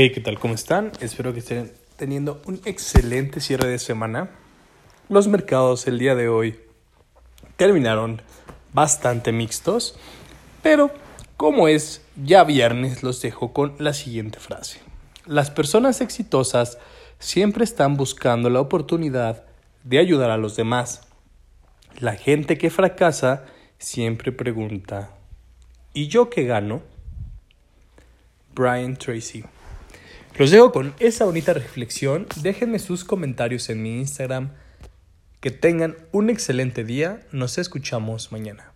Hey, ¿qué tal? ¿Cómo están? Espero que estén teniendo un excelente cierre de semana. Los mercados el día de hoy terminaron bastante mixtos, pero como es ya viernes, los dejo con la siguiente frase. Las personas exitosas siempre están buscando la oportunidad de ayudar a los demás. La gente que fracasa siempre pregunta, ¿y yo qué gano? Brian Tracy. Los dejo con esa bonita reflexión. Déjenme sus comentarios en mi Instagram. Que tengan un excelente día. Nos escuchamos mañana.